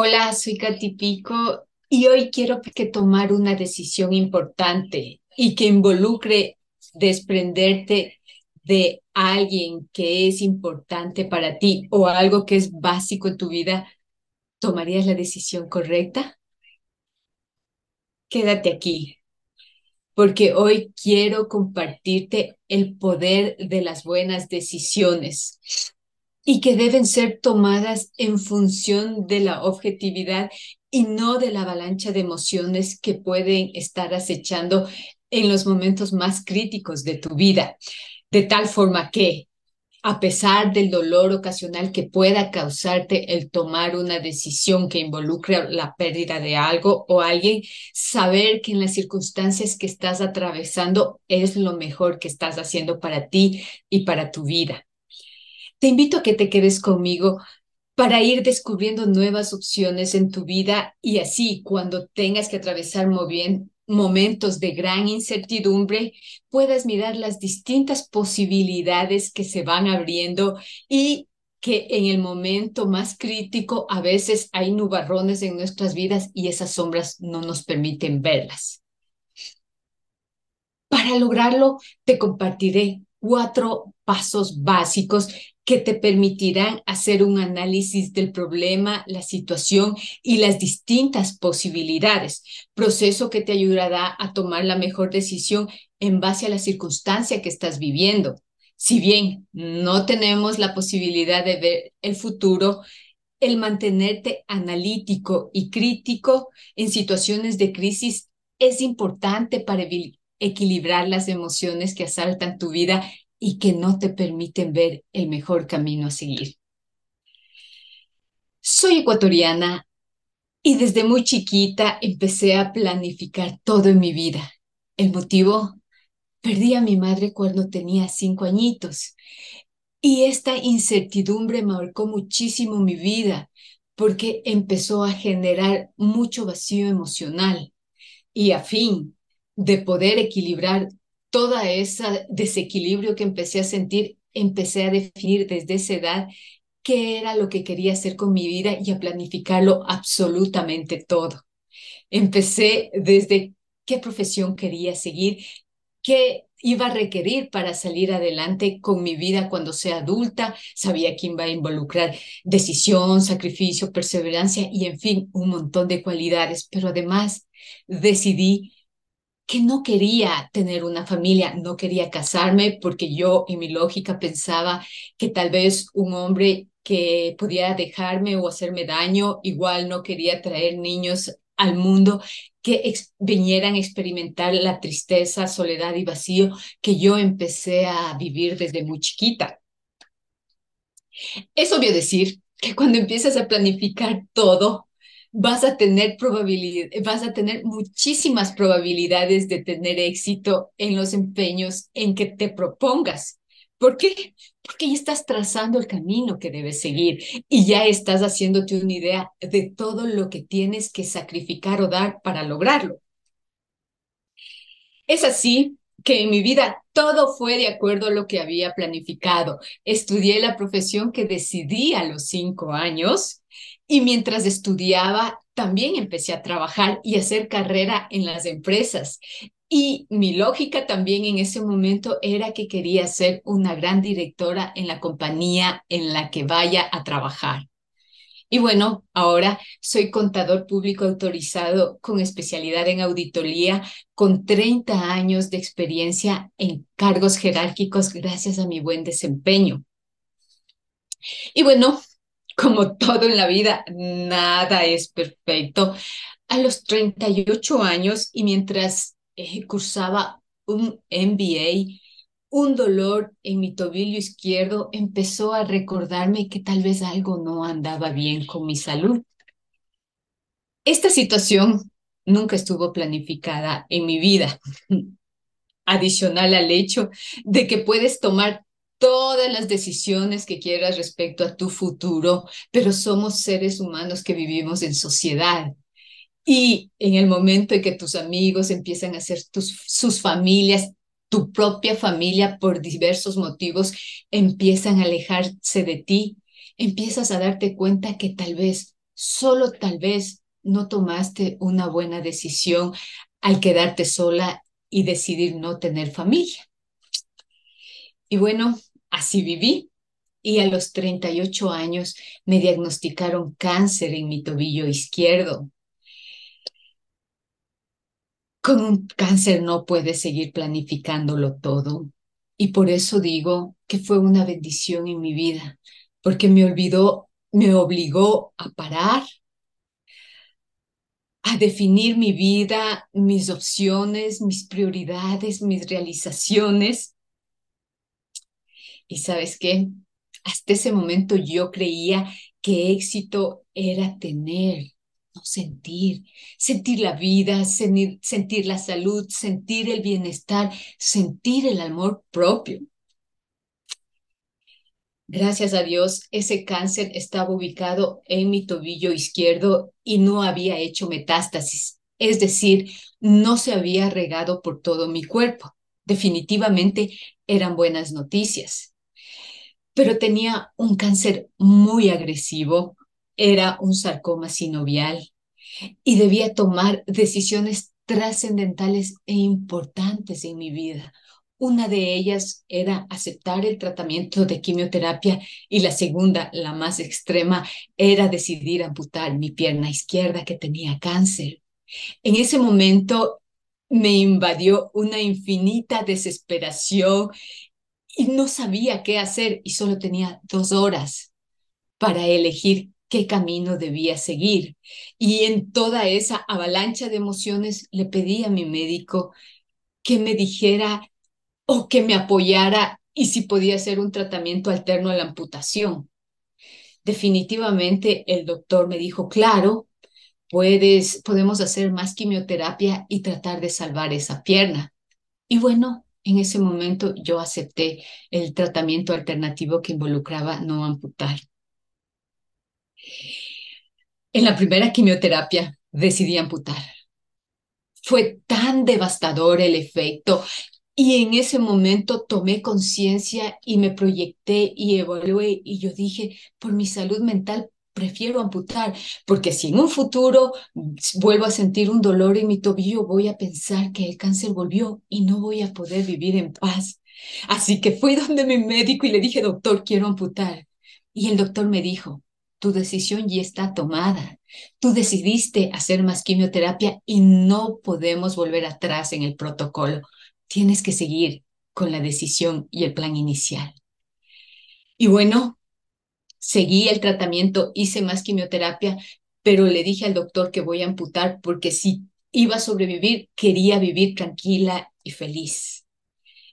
Hola, soy Katy Pico y hoy quiero que tomar una decisión importante y que involucre desprenderte de alguien que es importante para ti o algo que es básico en tu vida. ¿Tomarías la decisión correcta? Quédate aquí, porque hoy quiero compartirte el poder de las buenas decisiones y que deben ser tomadas en función de la objetividad y no de la avalancha de emociones que pueden estar acechando en los momentos más críticos de tu vida. De tal forma que, a pesar del dolor ocasional que pueda causarte el tomar una decisión que involucre la pérdida de algo o alguien, saber que en las circunstancias que estás atravesando es lo mejor que estás haciendo para ti y para tu vida. Te invito a que te quedes conmigo para ir descubriendo nuevas opciones en tu vida y así cuando tengas que atravesar momentos de gran incertidumbre, puedas mirar las distintas posibilidades que se van abriendo y que en el momento más crítico a veces hay nubarrones en nuestras vidas y esas sombras no nos permiten verlas. Para lograrlo, te compartiré cuatro pasos básicos que te permitirán hacer un análisis del problema, la situación y las distintas posibilidades, proceso que te ayudará a tomar la mejor decisión en base a la circunstancia que estás viviendo. Si bien no tenemos la posibilidad de ver el futuro, el mantenerte analítico y crítico en situaciones de crisis es importante para equilibrar las emociones que asaltan tu vida y que no te permiten ver el mejor camino a seguir. Soy ecuatoriana y desde muy chiquita empecé a planificar todo en mi vida. El motivo, perdí a mi madre cuando tenía cinco añitos y esta incertidumbre marcó muchísimo mi vida porque empezó a generar mucho vacío emocional y a fin de poder equilibrar todo ese desequilibrio que empecé a sentir, empecé a definir desde esa edad qué era lo que quería hacer con mi vida y a planificarlo absolutamente todo. Empecé desde qué profesión quería seguir, qué iba a requerir para salir adelante con mi vida cuando sea adulta, sabía quién va a involucrar decisión, sacrificio, perseverancia y en fin, un montón de cualidades, pero además decidí que no quería tener una familia, no quería casarme porque yo en mi lógica pensaba que tal vez un hombre que pudiera dejarme o hacerme daño, igual no quería traer niños al mundo que vinieran a experimentar la tristeza, soledad y vacío que yo empecé a vivir desde muy chiquita. Es obvio decir que cuando empiezas a planificar todo, vas a tener probabilidad, vas a tener muchísimas probabilidades de tener éxito en los empeños en que te propongas. ¿Por qué? Porque ya estás trazando el camino que debes seguir y ya estás haciéndote una idea de todo lo que tienes que sacrificar o dar para lograrlo. Es así que en mi vida todo fue de acuerdo a lo que había planificado. Estudié la profesión que decidí a los cinco años y mientras estudiaba, también empecé a trabajar y hacer carrera en las empresas. Y mi lógica también en ese momento era que quería ser una gran directora en la compañía en la que vaya a trabajar. Y bueno, ahora soy contador público autorizado con especialidad en auditoría, con 30 años de experiencia en cargos jerárquicos gracias a mi buen desempeño. Y bueno, como todo en la vida, nada es perfecto. A los 38 años y mientras eh, cursaba un MBA, un dolor en mi tobillo izquierdo empezó a recordarme que tal vez algo no andaba bien con mi salud. Esta situación nunca estuvo planificada en mi vida. Adicional al hecho de que puedes tomar todas las decisiones que quieras respecto a tu futuro, pero somos seres humanos que vivimos en sociedad. Y en el momento en que tus amigos empiezan a ser tus, sus familias, tu propia familia por diversos motivos empiezan a alejarse de ti, empiezas a darte cuenta que tal vez solo tal vez no tomaste una buena decisión al quedarte sola y decidir no tener familia. Y bueno, así viví. Y a los 38 años me diagnosticaron cáncer en mi tobillo izquierdo. Con un cáncer no puedes seguir planificándolo todo. Y por eso digo que fue una bendición en mi vida, porque me olvidó, me obligó a parar, a definir mi vida, mis opciones, mis prioridades, mis realizaciones. Y sabes qué? Hasta ese momento yo creía que éxito era tener, no sentir, sentir la vida, sentir, sentir la salud, sentir el bienestar, sentir el amor propio. Gracias a Dios, ese cáncer estaba ubicado en mi tobillo izquierdo y no había hecho metástasis, es decir, no se había regado por todo mi cuerpo. Definitivamente eran buenas noticias. Pero tenía un cáncer muy agresivo, era un sarcoma sinovial y debía tomar decisiones trascendentales e importantes en mi vida. Una de ellas era aceptar el tratamiento de quimioterapia y la segunda, la más extrema, era decidir amputar mi pierna izquierda que tenía cáncer. En ese momento me invadió una infinita desesperación y no sabía qué hacer y solo tenía dos horas para elegir qué camino debía seguir. Y en toda esa avalancha de emociones le pedí a mi médico que me dijera o que me apoyara y si podía hacer un tratamiento alterno a la amputación. Definitivamente el doctor me dijo, claro, puedes, podemos hacer más quimioterapia y tratar de salvar esa pierna. Y bueno, en ese momento yo acepté el tratamiento alternativo que involucraba no amputar. En la primera quimioterapia decidí amputar. Fue tan devastador el efecto y en ese momento tomé conciencia y me proyecté y evalué y yo dije, por mi salud mental prefiero amputar, porque si en un futuro vuelvo a sentir un dolor en mi tobillo, voy a pensar que el cáncer volvió y no voy a poder vivir en paz. Así que fui donde mi médico y le dije, doctor, quiero amputar. Y el doctor me dijo, tu decisión ya está tomada. Tú decidiste hacer más quimioterapia y no podemos volver atrás en el protocolo tienes que seguir con la decisión y el plan inicial. Y bueno, seguí el tratamiento, hice más quimioterapia, pero le dije al doctor que voy a amputar porque si iba a sobrevivir, quería vivir tranquila y feliz.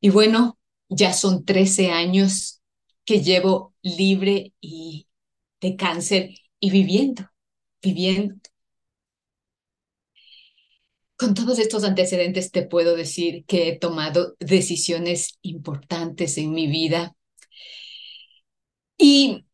Y bueno, ya son 13 años que llevo libre de cáncer y viviendo, viviendo con todos estos antecedentes te puedo decir que he tomado decisiones importantes en mi vida y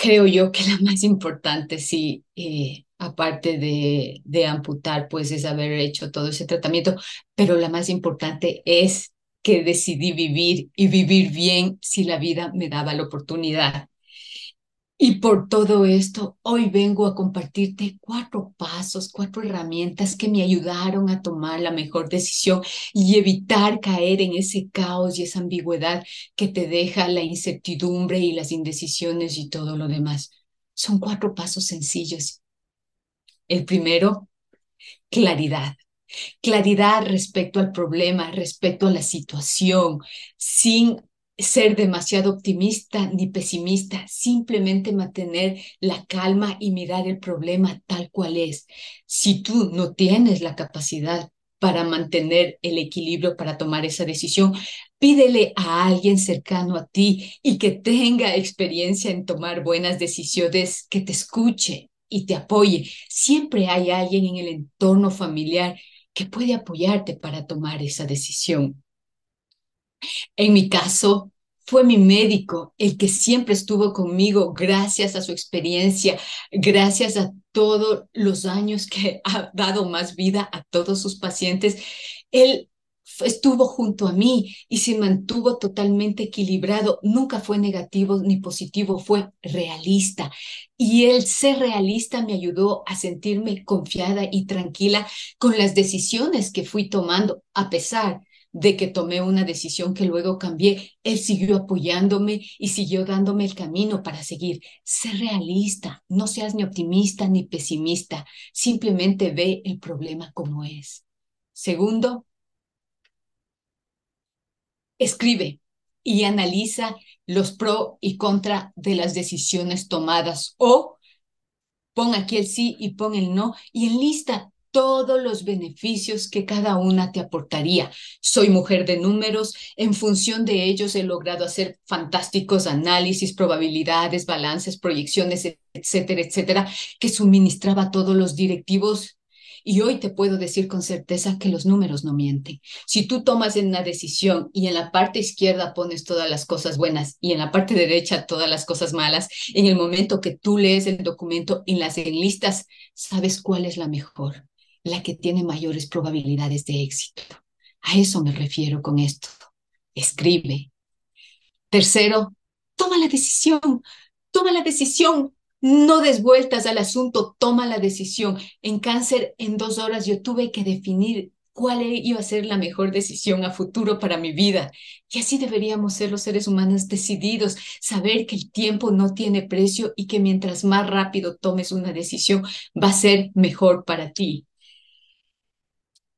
creo yo que la más importante, sí, eh, aparte de, de amputar, pues es haber hecho todo ese tratamiento, pero la más importante es que decidí vivir y vivir bien si la vida me daba la oportunidad. Y por todo esto, hoy vengo a compartirte cuatro pasos, cuatro herramientas que me ayudaron a tomar la mejor decisión y evitar caer en ese caos y esa ambigüedad que te deja la incertidumbre y las indecisiones y todo lo demás. Son cuatro pasos sencillos. El primero, claridad. Claridad respecto al problema, respecto a la situación, sin ser demasiado optimista ni pesimista, simplemente mantener la calma y mirar el problema tal cual es. Si tú no tienes la capacidad para mantener el equilibrio, para tomar esa decisión, pídele a alguien cercano a ti y que tenga experiencia en tomar buenas decisiones, que te escuche y te apoye. Siempre hay alguien en el entorno familiar que puede apoyarte para tomar esa decisión. En mi caso, fue mi médico el que siempre estuvo conmigo gracias a su experiencia, gracias a todos los años que ha dado más vida a todos sus pacientes. Él estuvo junto a mí y se mantuvo totalmente equilibrado. Nunca fue negativo ni positivo, fue realista. Y el ser realista me ayudó a sentirme confiada y tranquila con las decisiones que fui tomando, a pesar de que tomé una decisión que luego cambié, él siguió apoyándome y siguió dándome el camino para seguir. Sé realista, no seas ni optimista ni pesimista, simplemente ve el problema como es. Segundo, escribe y analiza los pro y contra de las decisiones tomadas o pon aquí el sí y pon el no y enlista todos los beneficios que cada una te aportaría. Soy mujer de números, en función de ellos he logrado hacer fantásticos análisis, probabilidades, balances, proyecciones, etcétera, etcétera, que suministraba todos los directivos y hoy te puedo decir con certeza que los números no mienten. Si tú tomas una decisión y en la parte izquierda pones todas las cosas buenas y en la parte derecha todas las cosas malas, en el momento que tú lees el documento y las enlistas, sabes cuál es la mejor la que tiene mayores probabilidades de éxito. A eso me refiero con esto. Escribe. Tercero, toma la decisión. Toma la decisión. No des vueltas al asunto, toma la decisión. En cáncer, en dos horas yo tuve que definir cuál iba a ser la mejor decisión a futuro para mi vida. Y así deberíamos ser los seres humanos decididos, saber que el tiempo no tiene precio y que mientras más rápido tomes una decisión, va a ser mejor para ti.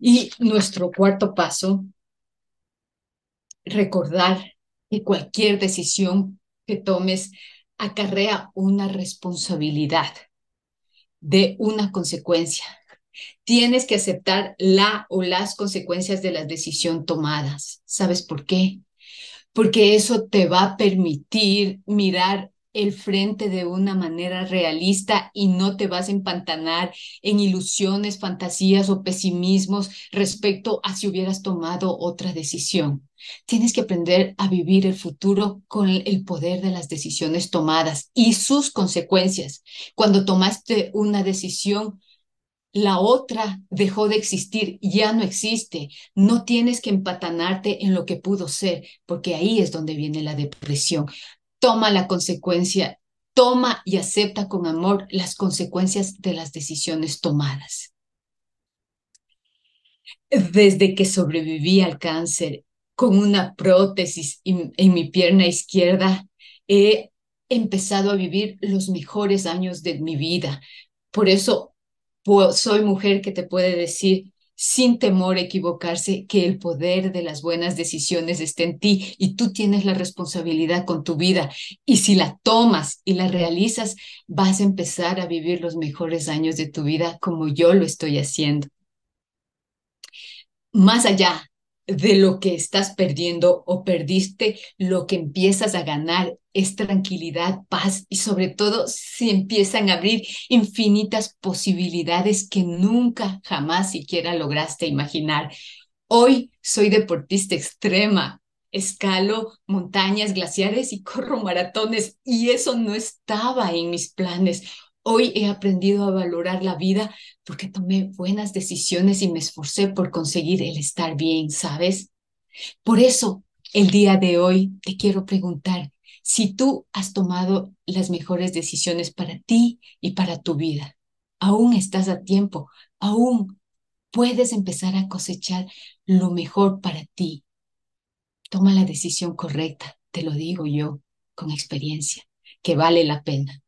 Y nuestro cuarto paso, recordar que cualquier decisión que tomes acarrea una responsabilidad de una consecuencia. Tienes que aceptar la o las consecuencias de las decisiones tomadas. ¿Sabes por qué? Porque eso te va a permitir mirar el frente de una manera realista y no te vas a empantanar en ilusiones, fantasías o pesimismos respecto a si hubieras tomado otra decisión. Tienes que aprender a vivir el futuro con el poder de las decisiones tomadas y sus consecuencias. Cuando tomaste una decisión, la otra dejó de existir, ya no existe. No tienes que empatanarte en lo que pudo ser, porque ahí es donde viene la depresión toma la consecuencia, toma y acepta con amor las consecuencias de las decisiones tomadas. Desde que sobreviví al cáncer con una prótesis en mi pierna izquierda, he empezado a vivir los mejores años de mi vida. Por eso soy mujer que te puede decir, sin temor a equivocarse, que el poder de las buenas decisiones está en ti y tú tienes la responsabilidad con tu vida. Y si la tomas y la realizas, vas a empezar a vivir los mejores años de tu vida como yo lo estoy haciendo. Más allá de lo que estás perdiendo o perdiste, lo que empiezas a ganar es tranquilidad, paz y sobre todo si empiezan a abrir infinitas posibilidades que nunca jamás siquiera lograste imaginar. Hoy soy deportista extrema, escalo montañas glaciares y corro maratones y eso no estaba en mis planes. Hoy he aprendido a valorar la vida porque tomé buenas decisiones y me esforcé por conseguir el estar bien, ¿sabes? Por eso, el día de hoy te quiero preguntar si tú has tomado las mejores decisiones para ti y para tu vida. Aún estás a tiempo, aún puedes empezar a cosechar lo mejor para ti. Toma la decisión correcta, te lo digo yo con experiencia, que vale la pena.